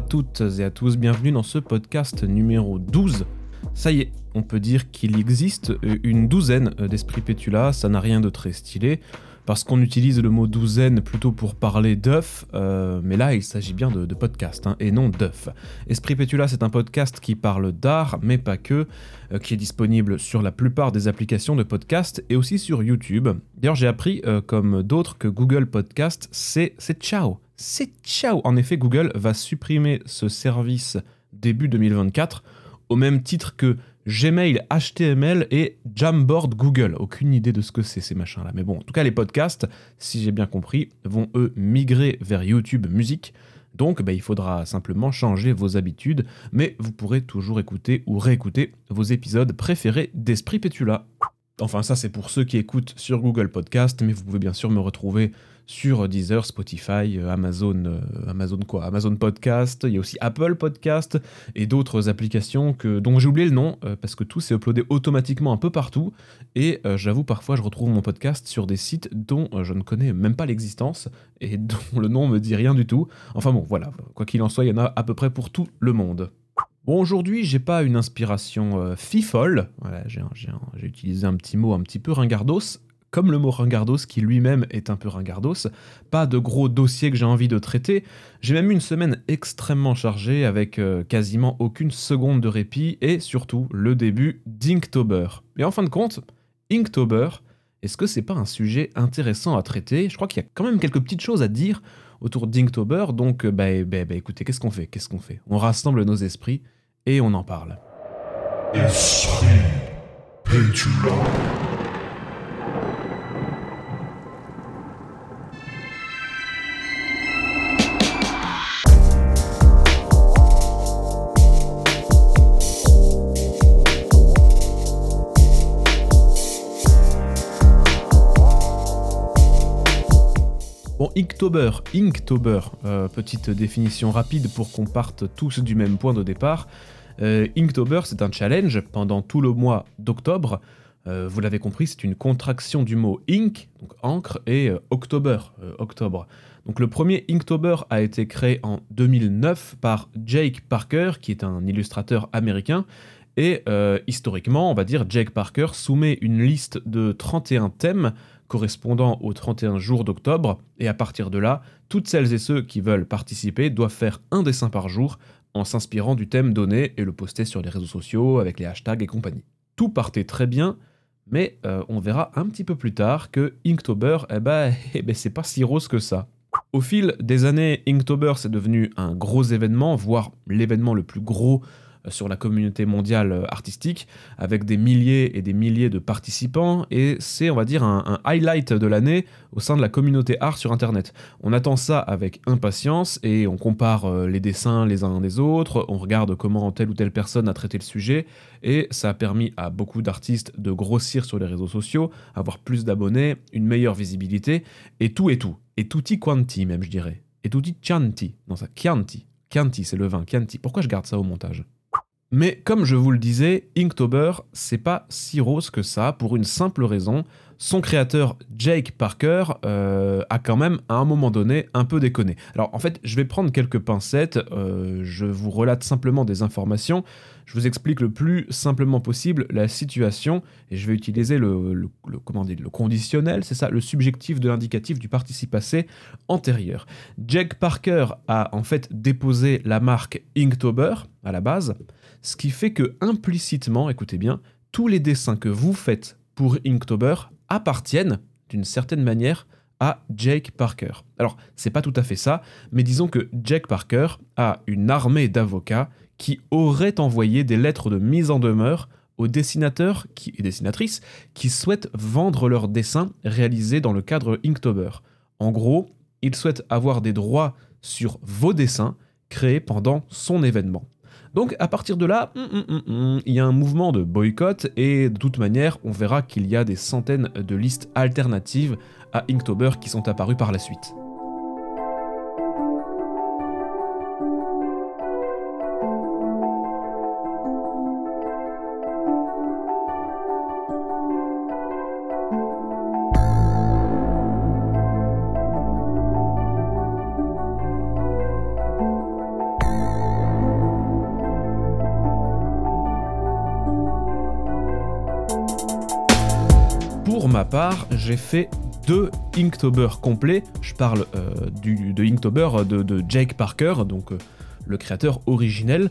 Toutes et à tous, bienvenue dans ce podcast numéro 12. Ça y est, on peut dire qu'il existe une douzaine d'esprits pétula, ça n'a rien de très stylé, parce qu'on utilise le mot douzaine plutôt pour parler d'œuf, euh, mais là il s'agit bien de, podcast hein, et non d'œuf. Esprit Pétula c'est un podcast qui parle d'art, mais pas que, euh, qui est disponible sur la plupart des applications de podcast et aussi sur YouTube. D'ailleurs j'ai appris, euh, comme d'autres, que Google Podcast c'est ciao. C'est ciao En effet, Google va supprimer ce service début 2024 au même titre que Gmail, HTML et Jamboard Google. Aucune idée de ce que c'est ces machins-là. Mais bon, en tout cas, les podcasts, si j'ai bien compris, vont eux migrer vers YouTube Musique. Donc, bah, il faudra simplement changer vos habitudes, mais vous pourrez toujours écouter ou réécouter vos épisodes préférés d'Esprit Pétula. Enfin, ça, c'est pour ceux qui écoutent sur Google Podcast, mais vous pouvez bien sûr me retrouver sur Deezer, Spotify, euh, Amazon, euh, Amazon quoi, Amazon Podcast, il y a aussi Apple Podcast et d'autres applications que, dont j'ai oublié le nom euh, parce que tout s'est uploadé automatiquement un peu partout et j'avoue parfois je retrouve mon podcast sur des sites dont je ne connais même pas l'existence et dont le nom me dit rien du tout. Enfin bon, voilà, quoi qu'il en soit, il y en a à peu près pour tout le monde. Bon, aujourd'hui, j'ai pas une inspiration fifole. Voilà, j'ai utilisé un petit mot un petit peu ringardos comme le mot ringardos qui lui-même est un peu ringardos, pas de gros dossiers que j'ai envie de traiter, j'ai même eu une semaine extrêmement chargée avec euh, quasiment aucune seconde de répit et surtout le début d'Inktober. Et en fin de compte, Inktober, est-ce que c'est pas un sujet intéressant à traiter? Je crois qu'il y a quand même quelques petites choses à dire autour d'Inktober, donc euh, bah, bah, bah, écoutez, qu'est-ce qu'on fait? Qu'est-ce qu'on fait? On rassemble nos esprits et on en parle. Inktober, Inktober, euh, petite définition rapide pour qu'on parte tous du même point de départ. Euh, Inktober, c'est un challenge pendant tout le mois d'octobre. Euh, vous l'avez compris, c'est une contraction du mot ink, donc encre, et october, octobre. Donc le premier Inktober a été créé en 2009 par Jake Parker, qui est un illustrateur américain. Et historiquement, on va dire, Jake Parker soumet une liste de 31 thèmes correspondant aux 31 jours d'octobre, et à partir de là, toutes celles et ceux qui veulent participer doivent faire un dessin par jour en s'inspirant du thème donné et le poster sur les réseaux sociaux avec les hashtags et compagnie. Tout partait très bien, mais euh, on verra un petit peu plus tard que Inktober, eh ben, eh ben, c'est pas si rose que ça. Au fil des années, Inktober c'est devenu un gros événement, voire l'événement le plus gros sur la communauté mondiale euh, artistique, avec des milliers et des milliers de participants, et c'est, on va dire, un, highlight de l'année au sein de la communauté art sur Internet. On attend ça avec impatience, et on compare euh, les dessins les uns des autres, on regarde comment telle ou telle personne a traité le sujet, et ça a permis à beaucoup d'artistes de grossir sur les réseaux sociaux, avoir plus d'abonnés, une meilleure visibilité, et tout et tout. Et tutti quanti même, je dirais. Et tutti chianti. Non, ça, Chianti. Chianti, c'est le vin, Chianti. Pourquoi je garde ça au montage? Mais comme je vous le disais, Inktober, c'est pas si rose que ça, pour une simple raison, son créateur Jake Parker euh, a quand même à un moment donné un peu déconné. Alors en fait, je vais prendre quelques pincettes, euh, je vous relate simplement des informations, je vous explique le plus simplement possible la situation et je vais utiliser le, conditionnel, c'est ça, le subjectif de l'indicatif du participe passé antérieur. Jake Parker a en fait déposé la marque Inktober à la base, ce qui fait que implicitement, écoutez bien, tous les dessins que vous faites pour Inktober appartiennent d'une certaine manière à Jake Parker. Alors, c'est pas tout à fait ça, mais disons que Jake Parker a une armée d'avocats qui auraient envoyé des lettres de mise en demeure aux dessinateurs et dessinatrices qui souhaitent vendre leurs dessins réalisés dans le cadre Inktober. En gros, ils souhaitent avoir des droits sur vos dessins créés pendant son événement. Donc à partir de là, hum, hum, hum, il y a un mouvement de boycott et de toute manière, on verra qu'il y a des centaines de listes alternatives à Inktober qui sont apparues par la suite. Part, j'ai fait deux Inktober complets. Je parle du, de Inktober de, de, Jake Parker, donc le créateur originel.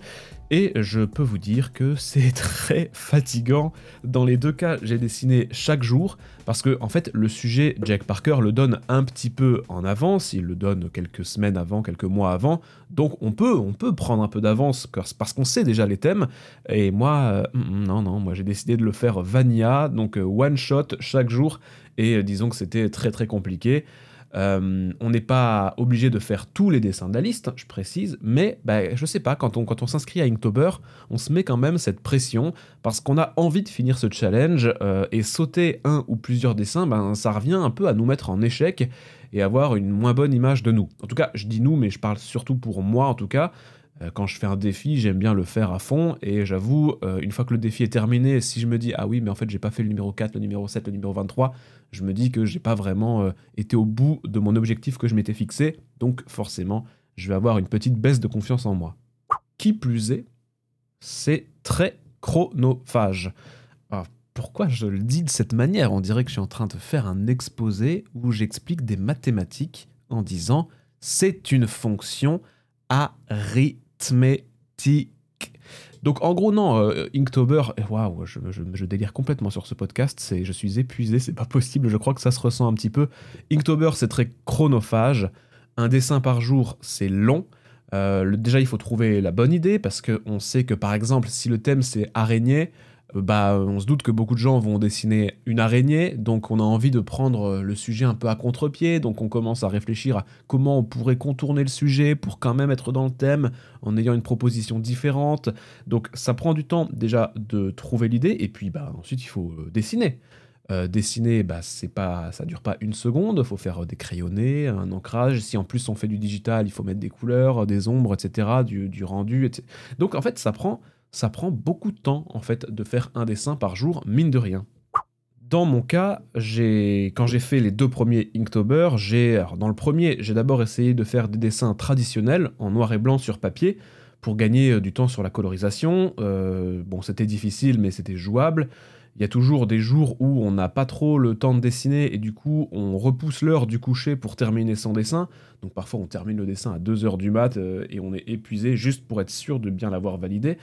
Et je peux vous dire que c'est très fatigant. Dans les deux cas, j'ai dessiné chaque jour parce que en fait, le sujet, Jack Parker le donne un petit peu en avance. Il le donne quelques semaines avant, quelques mois avant. Donc on peut, on peut prendre un peu d'avance parce qu'on sait déjà les thèmes. Et moi, euh, non, non, moi j'ai décidé de le faire vanilla, donc euh, one shot chaque jour. Et euh, disons que c'était très très compliqué. Euh, on n'est pas obligé de faire tous les dessins de la liste, je précise, mais bah, je sais pas, quand on, s'inscrit à Inktober, on se met quand même cette pression parce qu'on a envie de finir ce challenge euh, et sauter un ou plusieurs dessins, ben, ça revient un peu à nous mettre en échec et avoir une moins bonne image de nous. En tout cas, je dis nous, mais je parle surtout pour moi en tout cas. Euh, quand je fais un défi, j'aime bien le faire à fond. Et j'avoue, euh, une fois que le défi est terminé, si je me dis, ah oui, mais en fait, j'ai pas fait le numéro 4, le numéro 7, le numéro 23, je me dis que j'ai pas vraiment euh, été au bout de mon objectif que je m'étais fixé. Donc, forcément, je vais avoir une petite baisse de confiance en moi. Qui plus est, c'est très chronophage. Pourquoi je le dis de cette manière? On dirait que je suis en train de faire un exposé où j'explique des mathématiques en disant c'est une fonction donc en gros non, euh, Inktober, waouh, je, délire complètement sur ce podcast, c'est, je suis épuisé, c'est pas possible, je crois que ça se ressent un petit peu. Inktober c'est très chronophage, un dessin par jour c'est long. Euh, déjà il faut trouver la bonne idée parce qu'on sait que par exemple si le thème c'est araignée, bah, on se doute que beaucoup de gens vont dessiner une araignée, donc on a envie de prendre le sujet un peu à contre-pied, donc on commence à réfléchir à comment on pourrait contourner le sujet pour quand même être dans le thème en ayant une proposition différente. Donc ça prend du temps déjà de trouver l'idée, et puis bah, ensuite il faut euh, dessiner. Euh, dessiner, bah, c'est pas, ça dure pas une seconde, faut faire des crayonnés, un ancrage. Si en plus on fait du digital, il faut mettre des couleurs, des ombres, etc., du, du rendu. Etc. Donc en fait, ça prend ça prend beaucoup de temps en fait de faire un dessin par jour, mine de rien. Dans mon cas, quand j'ai fait les deux premiers Inktober, j'ai, dans le premier, j'ai d'abord essayé de faire des dessins traditionnels en noir et blanc sur papier pour gagner euh, du temps sur la colorisation. Euh, bon, c'était difficile, mais c'était jouable. Il y a toujours des jours où on n'a pas trop le temps de dessiner et du coup on repousse l'heure du coucher pour terminer son dessin. Donc parfois on termine le dessin à 2h du mat euh, et on est épuisé juste pour être sûr de bien l'avoir validé.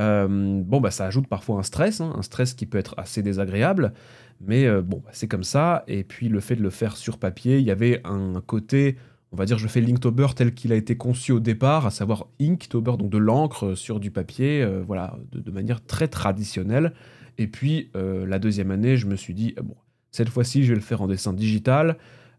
Euh, bon, bah, ça ajoute parfois un stress, hein, un stress qui peut être assez désagréable, mais euh, bon, bah, c'est comme ça. Et puis le fait de le faire sur papier, il y avait un côté, on va dire, je fais l'Inktober tel qu'il a été conçu au départ, à savoir Inktober, donc de l'encre sur du papier, euh, voilà, de, manière très traditionnelle. Et puis la deuxième année, je me suis dit, bon, cette fois-ci, je vais le faire en dessin digital,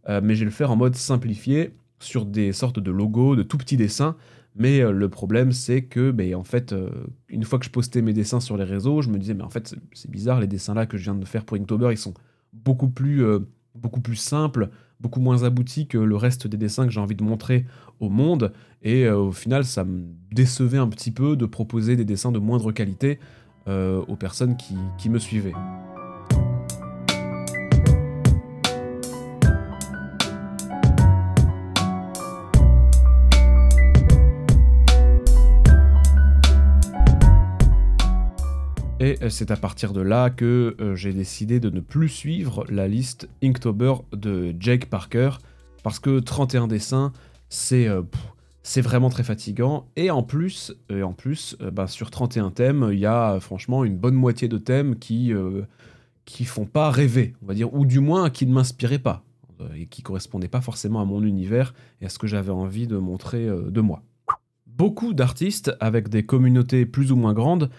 mais je vais le faire en mode simplifié sur des sortes de logos, de tout petits dessins mais euh, le problème, c'est que, ben, en fait, euh, une fois que je postais mes dessins sur les réseaux, je me disais, mais en fait, c'est bizarre, les dessins là que je viens de faire pour Inktober, ils sont beaucoup plus, euh, beaucoup plus simples, beaucoup moins aboutis que le reste des dessins que j'ai envie de montrer au monde. Et au final, ça me décevait un petit peu de proposer des dessins de moindre qualité aux personnes qui me suivaient. Et euh, c'est à partir de là que euh, j'ai décidé de ne plus suivre la liste Inktober de Jake Parker, parce que 31 dessins, c'est euh, c'est vraiment très fatigant. Et en plus, en plus bah, sur 31 thèmes, il y a franchement une bonne moitié de thèmes qui, qui font pas rêver, on va dire, ou du moins qui ne m'inspiraient pas, et qui correspondaient pas forcément à mon univers et à ce que j'avais envie de montrer de moi. Beaucoup d'artistes, avec des communautés plus ou moins grandes,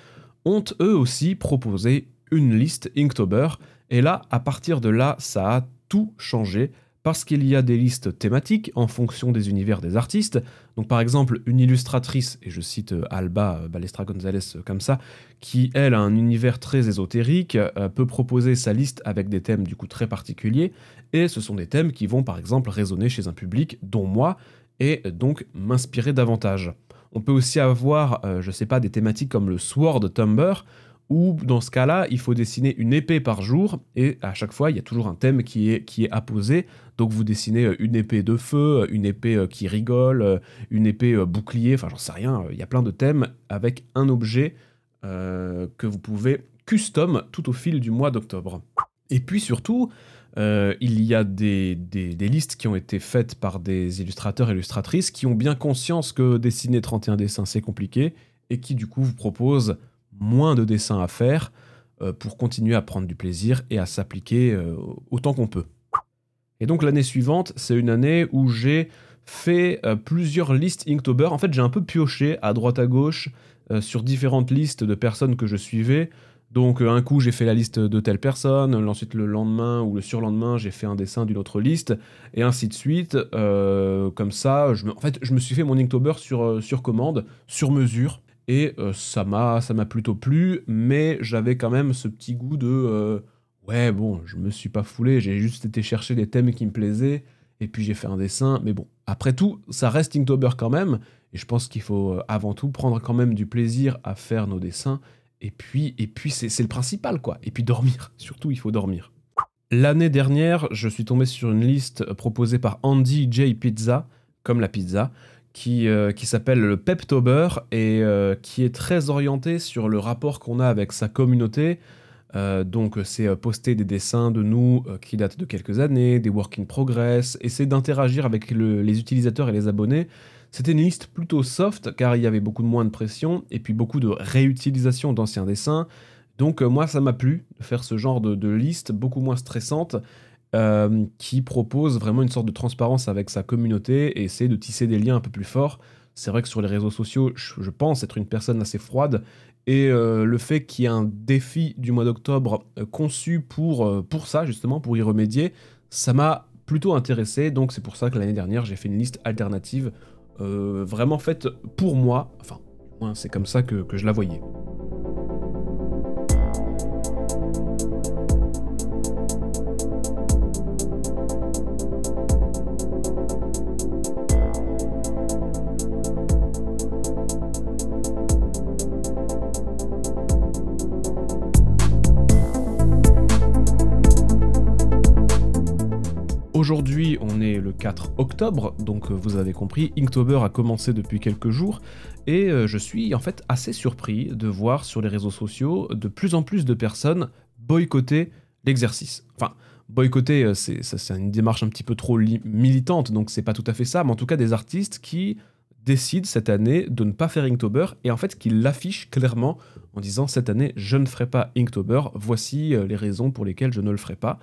ont eux aussi proposé une liste Inktober, et là, à partir de là, ça a tout changé, parce qu'il y a des listes thématiques en fonction des univers des artistes. Donc par exemple, une illustratrice, et je cite euh, Alba euh, Balestra Gonzalez euh, comme ça, qui elle a un univers très ésotérique, peut proposer sa liste avec des thèmes du coup très particuliers, et ce sont des thèmes qui vont par exemple résonner chez un public, dont moi, et donc m'inspirer davantage. On peut aussi avoir, je euh, je sais pas, des thématiques comme le Sword Tumber, où dans ce cas-là, il faut dessiner une épée par jour, et à chaque fois, il y a toujours un thème qui est, qui est apposé. Donc vous dessinez euh, une épée de feu, une épée euh, qui rigole, une épée bouclier, enfin j'en sais rien, il y a plein de thèmes avec un objet que vous pouvez custom tout au fil du mois d'octobre. Et puis surtout, euh, il y a des, listes qui ont été faites par des illustrateurs et illustratrices qui ont bien conscience que dessiner 31 dessins c'est compliqué et qui du coup vous proposent moins de dessins à faire euh, pour continuer à prendre du plaisir et à s'appliquer euh, autant qu'on peut. Et donc l'année suivante, c'est une année où j'ai fait plusieurs listes Inktober. En fait, j'ai un peu pioché à droite à gauche sur différentes listes de personnes que je suivais donc euh, un coup j'ai fait la liste de telle personne, ensuite le lendemain ou le surlendemain j'ai fait un dessin d'une autre liste, et ainsi de suite. Euh, comme ça, je me, en fait je me suis fait mon Inktober sur, euh, sur commande, sur mesure, et ça m'a plutôt plu, mais j'avais quand même ce petit goût de ouais bon je me suis pas foulé, j'ai juste été chercher des thèmes qui me plaisaient, et puis j'ai fait un dessin, mais bon après tout ça reste Inktober quand même, et je pense qu'il faut avant tout prendre quand même du plaisir à faire nos dessins et puis, et puis c'est le principal, quoi. Et puis dormir, surtout, il faut dormir. L'année dernière, je suis tombé sur une liste proposée par Andy J. Pizza, comme la pizza, qui, euh, qui s'appelle le Peptober et euh, qui est très orienté sur le rapport qu'on a avec sa communauté. Euh, donc c'est poster des dessins de nous qui datent de quelques années, des work in progress, essayer d'interagir avec les utilisateurs et les abonnés c'était une liste plutôt soft car il y avait beaucoup de moins de pression et puis beaucoup de réutilisation d'anciens dessins. Donc euh, moi ça m'a plu de faire ce genre de, liste beaucoup moins stressante euh, qui propose vraiment une sorte de transparence avec sa communauté et essaie de tisser des liens un peu plus forts. C'est vrai que sur les réseaux sociaux, je, pense être une personne assez froide et euh, le fait qu'il y ait un défi du mois d'octobre conçu pour, pour ça justement, pour y remédier, ça m'a plutôt intéressé. Donc c'est pour ça que l'année dernière j'ai fait une liste alternative euh, vraiment faite pour moi. Enfin, c'est comme ça que je la voyais. Aujourd'hui, on est le 4 octobre, donc euh, vous avez compris, Inktober a commencé depuis quelques jours, et euh, je suis en fait assez surpris de voir sur les réseaux sociaux de plus en plus de personnes boycotter l'exercice. Enfin, boycotter, euh, c'est une démarche un petit peu trop militante, donc c'est pas tout à fait ça, mais en tout cas des artistes qui décident cette année de ne pas faire Inktober et en fait qui l'affichent clairement en disant cette année je ne ferai pas Inktober, voici les raisons pour lesquelles je ne le ferai pas.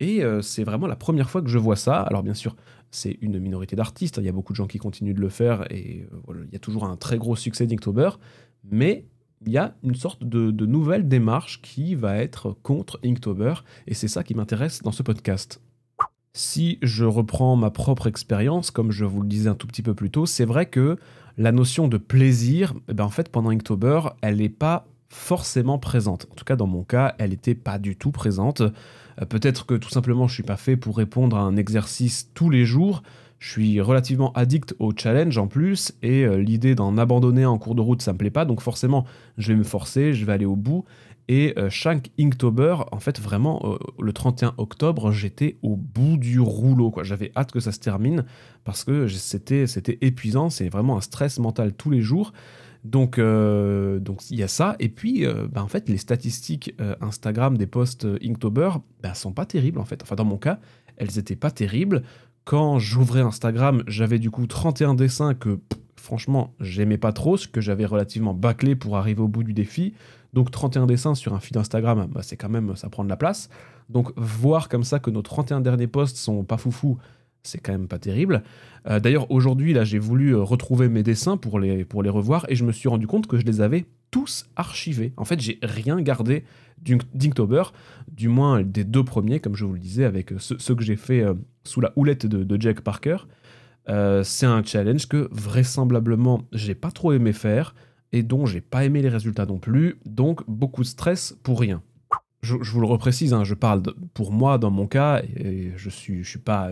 Et euh, c'est vraiment la première fois que je vois ça. Alors bien sûr, c'est une minorité d'artistes, il y a beaucoup de gens qui continuent de le faire et euh, il y a toujours un très gros succès d'Inktober, mais il y a une sorte de, nouvelle démarche qui va être contre Inktober et c'est ça qui m'intéresse dans ce podcast. Si je reprends ma propre expérience, comme je vous le disais un tout petit peu plus tôt, c'est vrai que la notion de plaisir, eh ben en fait, pendant Inktober, elle n'est pas forcément présente. En tout cas, dans mon cas, elle n'était pas du tout présente. Euh, peut-être que tout simplement je suis pas fait pour répondre à un exercice tous les jours. Je suis relativement addict au challenge en plus, et euh, l'idée d'en abandonner en cours de route, ça me plaît pas. Donc forcément, je vais me forcer, je vais aller au bout. Et euh, chaque Inktober, en fait, vraiment, le 31 octobre, j'étais au bout du rouleau. J'avais hâte que ça se termine parce que c'était épuisant, c'est vraiment un stress mental tous les jours. Donc, euh, donc il y a ça. Et puis, euh, bah, en fait, les statistiques euh, Instagram des posts Inktober bah, sont pas terribles, en fait. Enfin, dans mon cas, elles étaient pas terribles. Quand j'ouvrais Instagram, j'avais du coup 31 dessins que, franchement, j'aimais pas trop, ce que j'avais relativement bâclé pour arriver au bout du défi. Donc, 31 dessins sur un feed Instagram, bah, c'est quand même, ça prend de la place. Donc, voir comme ça que nos 31 derniers posts sont pas foufou, c'est quand même pas terrible. Euh, d'ailleurs, aujourd'hui, là, j'ai voulu euh, retrouver mes dessins pour les, pour les revoir et je me suis rendu compte que je les avais tous archivés. En fait, j'ai rien gardé d'Inktober, du moins des deux premiers, comme je vous le disais, avec euh, ceux, que j'ai fait sous la houlette de, Jack Parker. c'est un challenge que vraisemblablement j'ai pas trop aimé faire et dont j'ai pas aimé les résultats non plus, donc beaucoup de stress pour rien. Je, vous le reprécise, hein, je parle pour moi dans mon cas, et je suis, je suis pas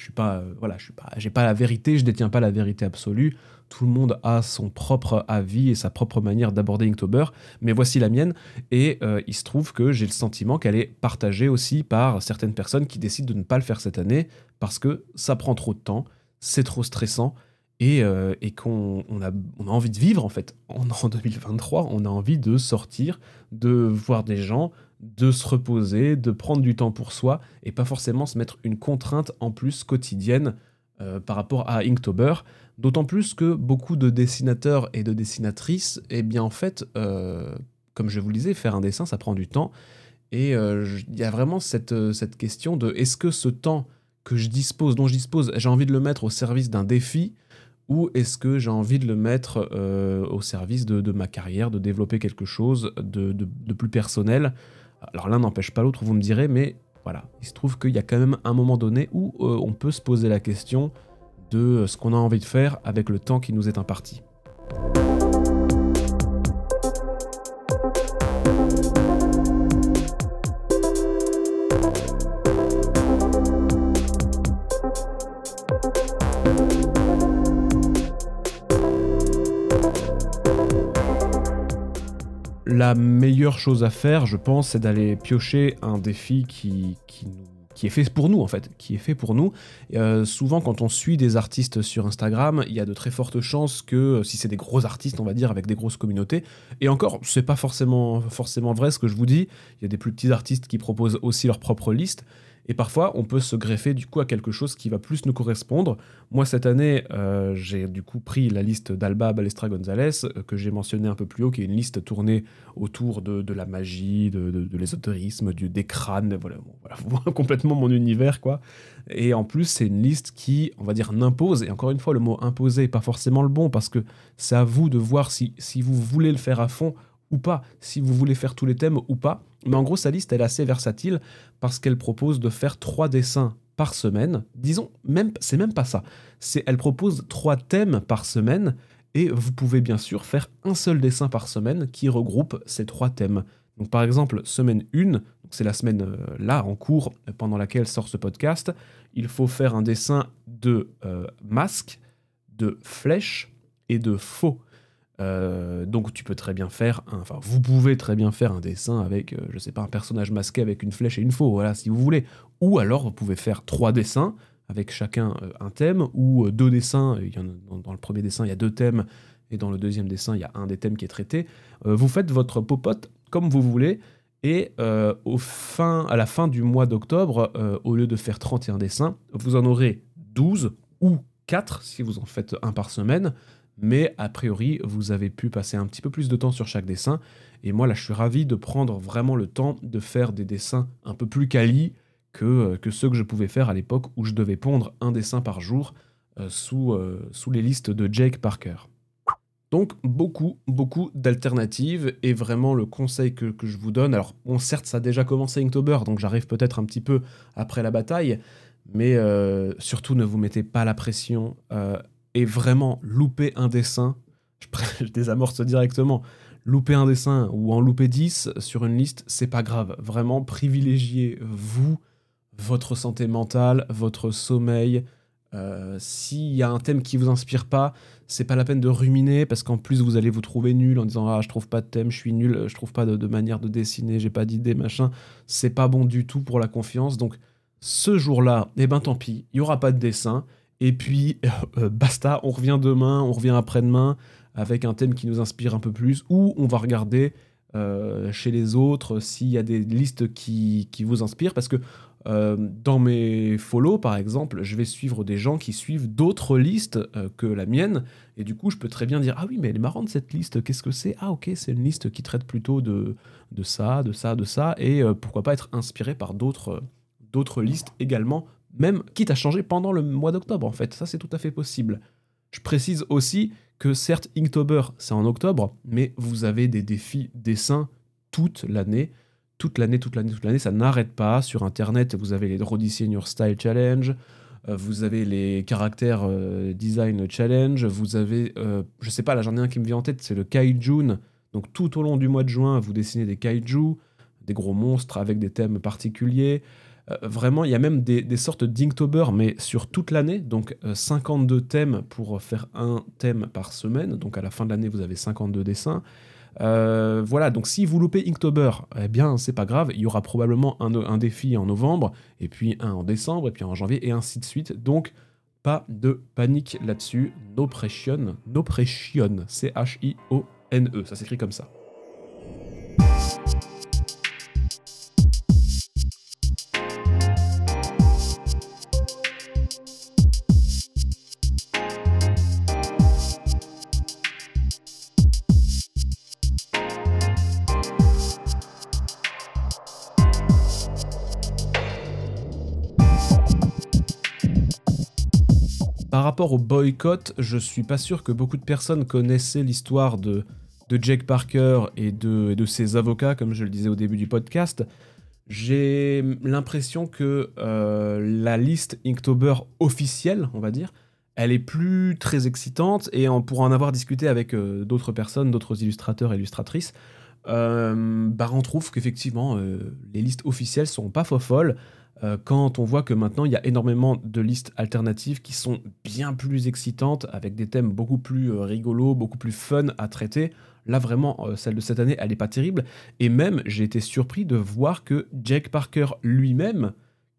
je suis pas, euh, voilà, je suis pas, j'ai pas la vérité, je détiens pas la vérité absolue. Tout le monde a son propre avis et sa propre manière d'aborder Inktober, mais voici la mienne. Et euh, il se trouve que j'ai le sentiment qu'elle est partagée aussi par certaines personnes qui décident de ne pas le faire cette année parce que ça prend trop de temps, c'est trop stressant et, euh, et qu'on on a, on a envie de vivre en fait. En, en 2023, on a envie de sortir, de voir des gens, de se reposer, de prendre du temps pour soi et pas forcément se mettre une contrainte en plus quotidienne euh, par rapport à Inktober. D'autant plus que beaucoup de dessinateurs et de dessinatrices, eh bien en fait, euh, comme je vous le disais, faire un dessin, ça prend du temps. Et euh, il y a vraiment cette, cette question de est-ce que ce temps que je dispose, dont je dispose, j'ai envie de le mettre au service d'un défi ou est-ce que j'ai envie de le mettre au service de, ma carrière, de développer quelque chose de, de plus personnel Alors l'un n'empêche pas l'autre, vous me direz, mais voilà, il se trouve qu'il y a quand même un moment donné où euh, on peut se poser la question de euh, ce qu'on a envie de faire avec le temps qui nous est imparti. La meilleure chose à faire, je pense, c'est d'aller piocher un défi qui, est fait pour nous, en fait, qui est fait pour nous. Euh, souvent, quand on suit des artistes sur Instagram, il y a de très fortes chances que, euh, si c'est des gros artistes, on va dire, avec des grosses communautés, et encore, c'est pas forcément, forcément vrai ce que je vous dis, il y a des plus petits artistes qui proposent aussi leur propre liste, et parfois, on peut se greffer du coup à quelque chose qui va plus nous correspondre. Moi, cette année, euh, j'ai du coup pris la liste d'Alba Balestra Gonzalez, euh, que j'ai mentionné un peu plus haut, qui est une liste tournée autour de, la magie, de, l'ésotérisme, du, des crânes, voilà, voilà complètement mon univers, quoi. Et en plus, c'est une liste qui, on va dire, n'impose, et encore une fois, le mot imposer n'est pas forcément le bon, parce que c'est à vous de voir si, si vous voulez le faire à fond ou pas, si vous voulez faire tous les thèmes ou pas. Mais en gros, sa liste, elle est assez versatile parce qu'elle propose de faire trois dessins par semaine. Disons, même, c'est même pas ça. C'est, elle propose trois thèmes par semaine et vous pouvez bien sûr faire un seul dessin par semaine qui regroupe ces trois thèmes. Donc par exemple, semaine 1, c'est la semaine euh, là en cours pendant laquelle sort ce podcast, il faut faire un dessin de euh, masque, de flèche et de faux. Euh, donc tu peux très bien faire, enfin vous pouvez très bien faire un dessin avec, euh, je sais pas, un personnage masqué avec une flèche et une faux, voilà, si vous voulez. Ou alors vous pouvez faire trois dessins avec chacun euh, un thème, ou deux dessins, il y dans, le premier dessin il y a deux thèmes, et dans le deuxième dessin il y a un des thèmes qui est traité. vous faites votre popote comme vous voulez, et au fin, à la fin du mois d'octobre, au lieu de faire 31 dessins, vous en aurez 12 ou 4 si vous en faites un par semaine mais a priori, vous avez pu passer un petit peu plus de temps sur chaque dessin. Et moi, là, je suis ravi de prendre vraiment le temps de faire des dessins un peu plus quali que, euh, que ceux que je pouvais faire à l'époque où je devais pondre un dessin par jour euh, sous, euh, sous les listes de Jake Parker. Donc beaucoup, beaucoup d'alternatives et vraiment le conseil que, je vous donne, alors certes ça a déjà commencé Inktober, donc j'arrive peut-être un petit peu après la bataille, mais surtout ne vous mettez pas la pression, et vraiment louper un dessin, je, désamorce directement, louper un dessin ou en louper 10 sur une liste, c'est pas grave. Vraiment, privilégiez vous, votre santé mentale, votre sommeil. Euh, s'il y a un thème qui vous inspire pas, c'est pas la peine de ruminer parce qu'en plus vous allez vous trouver nul en disant ah je trouve pas de thème, je suis nul, je trouve pas de, manière de dessiner, j'ai pas d'idée machin. C'est pas bon du tout pour la confiance. Donc ce jour-là, eh ben tant pis, il y aura pas de dessin. Et puis, euh, basta, on revient demain, on revient après-demain avec un thème qui nous inspire un peu plus, ou on va regarder euh, chez les autres s'il y a des listes qui, qui vous inspirent, parce que euh, dans mes follow, par exemple, je vais suivre des gens qui suivent d'autres listes que la mienne, et du coup, je peux très bien dire Ah oui, mais elle est marrante cette liste, qu'est-ce que c'est? Ah ok, c'est une liste qui traite plutôt de, de ça, de ça, de ça, et pourquoi pas être inspiré par d'autres d'autres listes également même quitte à changer pendant le mois d'octobre en fait. Ça c'est tout à fait possible. Je précise aussi que certes Inktober c'est en octobre, mais vous avez des défis dessins toute l'année. Toute l'année, toute l'année, toute l'année, ça n'arrête pas. Sur internet, vous avez les Draw Design Your Style Challenge, euh, vous avez les caractères euh, design challenge, vous avez, euh, je sais pas, là j'en ai un qui me vient en tête, c'est le Kaijun. Donc tout au long du mois de juin, vous dessinez des kaiju, des gros monstres avec des thèmes particuliers. Euh, vraiment, il y a même des, sortes d'Inktober, mais sur toute l'année. Donc 52 euh, thèmes pour faire un thème par semaine. Donc à la fin de l'année, vous avez 52 dessins. Euh, voilà, donc si vous loupez Inktober, eh bien c'est pas grave, il y aura probablement un, défi en novembre, et puis un en décembre, et puis en janvier, et ainsi de suite. Donc pas de panique là-dessus. No pression, no pression, C-H-I-O-N-E, ça s'écrit comme ça. Au boycott, je suis pas sûr que beaucoup de personnes connaissaient l'histoire de, de Jake Parker et de, ses avocats, comme je le disais au début du podcast. J'ai l'impression que euh, la liste Inktober officielle, on va dire, elle est plus très excitante et on, pour en avoir discuté avec euh, d'autres personnes, d'autres illustrateurs et illustratrices, euh, bah on trouve qu'effectivement les listes officielles sont pas faux folles. Euh, quand on voit que maintenant il y a énormément de listes alternatives qui sont bien plus excitantes, avec des thèmes beaucoup plus euh, rigolos, beaucoup plus fun à traiter. Là vraiment, euh, celle de cette année, elle n'est pas terrible. Et même, j'ai été surpris de voir que Jack Parker lui-même,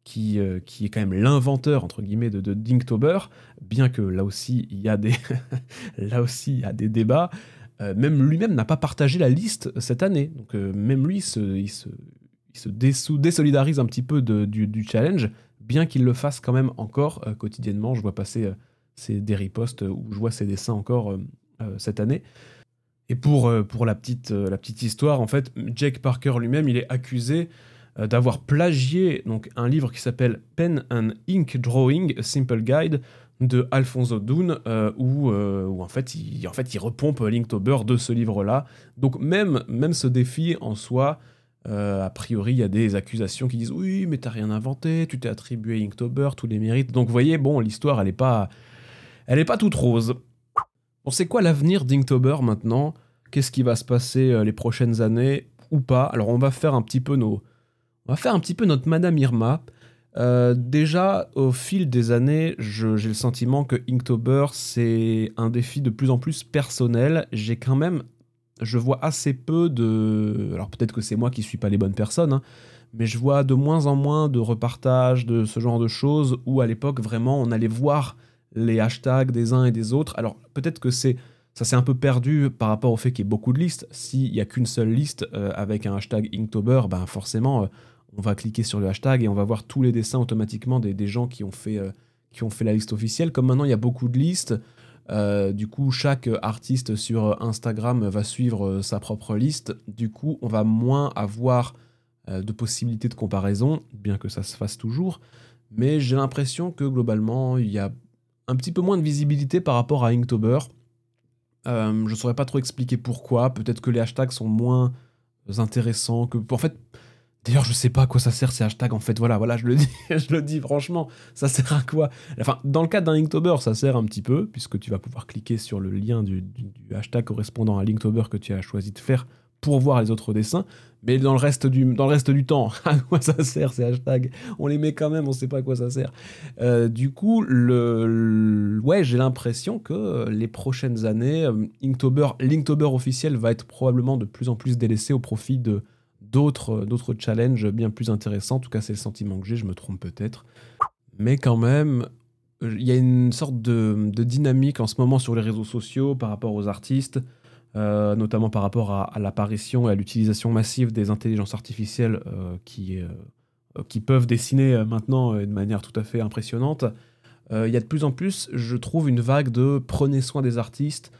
qui, qui est quand même l'inventeur entre guillemets de, Dinktober, bien que là aussi il y a des, là aussi il y a des débats, même lui-même n'a pas partagé la liste cette année. Donc même lui, il se il se désolidarise un petit peu du, challenge, bien qu'il le fasse quand même encore euh, quotidiennement. Je vois passer euh, des reposts où je vois ses dessins encore euh, cette année. Et pour, la, petite, histoire, en fait, Jake Parker lui-même, il est accusé d'avoir plagié donc, un livre qui s'appelle Pen and Ink Drawing, A Simple Guide de Alfonso Dune, où, en, fait, il, repompe Linktober de ce livre-là. Donc même ce défi en soi, euh, a priori, il y a des accusations qui disent oui, mais t'as rien inventé, tu t'es attribué Inktober tous les mérites. Donc, vous voyez, bon, l'histoire, elle est pas, elle est pas toute rose. On sait quoi l'avenir d'Inktober maintenant? Qu'est-ce qui va se passer euh, les prochaines années ou pas? Alors, on va faire un petit peu nos, on va faire un petit peu notre Madame Irma. Euh, déjà, au fil des années, j'ai le sentiment que Inktober, c'est un défi de plus en plus personnel. J'ai quand même je vois assez peu de... Alors peut-être que c'est moi qui suis pas les bonnes personnes, hein, mais je vois de moins en moins de repartages de ce genre de choses où à l'époque vraiment on allait voir les hashtags des uns et des autres. Alors peut-être que c'est ça s'est un peu perdu par rapport au fait qu'il y ait beaucoup de listes. S'il n'y a qu'une seule liste euh, avec un hashtag Inktober, ben forcément euh, on va cliquer sur le hashtag et on va voir tous les dessins automatiquement des, gens qui ont, fait, euh, qui ont fait la liste officielle. Comme maintenant il y a beaucoup de listes, euh, du coup, chaque artiste sur Instagram va suivre sa propre liste. Du coup, on va moins avoir euh, de possibilités de comparaison, bien que ça se fasse toujours. Mais j'ai l'impression que globalement, il y a un petit peu moins de visibilité par rapport à Inktober. Euh, je ne saurais pas trop expliquer pourquoi. Peut-être que les hashtags sont moins intéressants que. En fait, D'ailleurs, je sais pas à quoi ça sert ces hashtags en fait. Voilà, voilà, je le dis, franchement, ça sert à quoi? Enfin, dans le cas d'un Inktober, ça sert un petit peu puisque tu vas pouvoir cliquer sur le lien du, hashtag correspondant à l'Inktober que tu as choisi de faire pour voir les autres dessins. Mais dans le reste du, temps, à quoi ça sert ces hashtags? On les met quand même, on sait pas à quoi ça sert. Euh, du coup, le, ouais, j'ai l'impression que les prochaines années, euh, Inktober, l'Inktober officiel va être probablement de plus en plus délaissé au profit de d'autres, d'autres challenges bien plus intéressants. En tout cas, c'est le sentiment que j'ai, je me trompe peut-être. Mais quand même, il y a une sorte de, dynamique en ce moment sur les réseaux sociaux par rapport aux artistes, euh, notamment par rapport à, l'apparition et à l'utilisation massive des intelligences artificielles euh, qui, euh, qui peuvent dessiner maintenant de manière tout à fait impressionnante. Il y a de plus en plus, je trouve, une vague de prenez soin des artistes,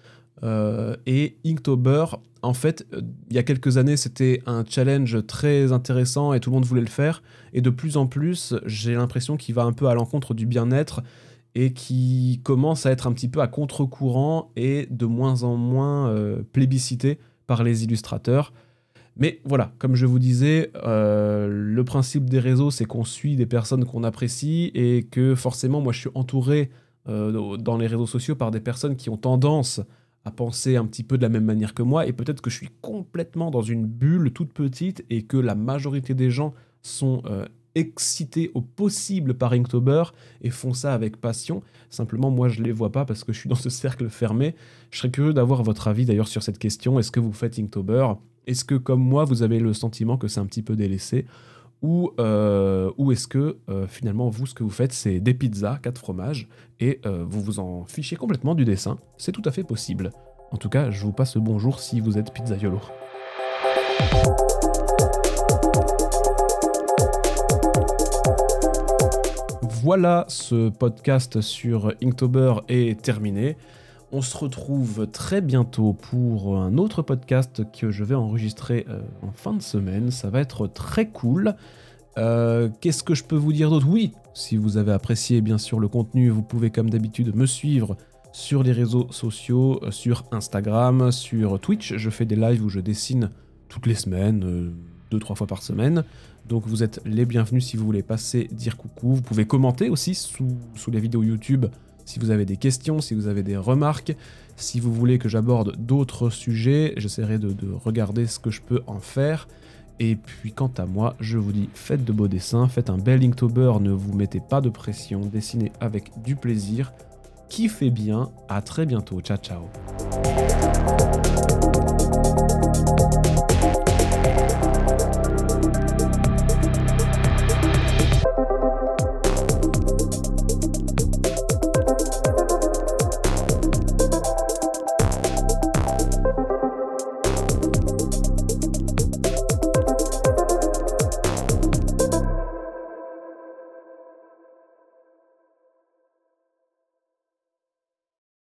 euh, et Inktober, en fait, euh, il y a quelques années, c'était un challenge très intéressant et tout le monde voulait le faire. Et de plus en plus, j'ai l'impression qu'il va un peu à l'encontre du bien-être et qui commence à être un petit peu à contre-courant et de moins en moins euh, plébiscité par les illustrateurs. Mais voilà, comme je vous disais, le principe des réseaux, c'est qu'on suit des personnes qu'on apprécie et que forcément, moi, je suis entouré dans les réseaux sociaux par des personnes qui ont tendance à penser un petit peu de la même manière que moi, et peut-être que je suis complètement dans une bulle toute petite et que la majorité des gens sont euh, excités au possible par Inktober et font ça avec passion. Simplement, moi, je les vois pas parce que je suis dans ce cercle fermé. Je serais curieux d'avoir votre avis d'ailleurs sur cette question. Est-ce que vous faites Inktober? Est-ce que, comme moi, vous avez le sentiment que c'est un petit peu délaissé? Ou, euh, ou est-ce que euh, finalement vous ce que vous faites c'est des pizzas, quatre fromages, et euh, vous vous en fichez complètement du dessin C'est tout à fait possible. En tout cas, je vous passe le bonjour si vous êtes pizzaiolo. Voilà, ce podcast sur Inktober est terminé. On se retrouve très bientôt pour un autre podcast que je vais enregistrer euh, en fin de semaine. Ça va être très cool. Euh, qu'est-ce que je peux vous dire d'autre? Oui, si vous avez apprécié bien sûr le contenu, vous pouvez comme d'habitude me suivre sur les réseaux sociaux, euh, sur Instagram, sur Twitch. Je fais des lives où je dessine toutes les semaines, deux, trois fois par semaine. Donc vous êtes les bienvenus si vous voulez passer dire coucou. Vous pouvez commenter aussi sous, sous les vidéos YouTube si vous avez des questions, si vous avez des remarques. Si vous voulez que j'aborde d'autres sujets, j'essaierai de, de regarder ce que je peux en faire. Et puis quant à moi, je vous dis faites de beaux dessins, faites un bel Inktober, ne vous mettez pas de pression, dessinez avec du plaisir, kiffez bien, à très bientôt, ciao ciao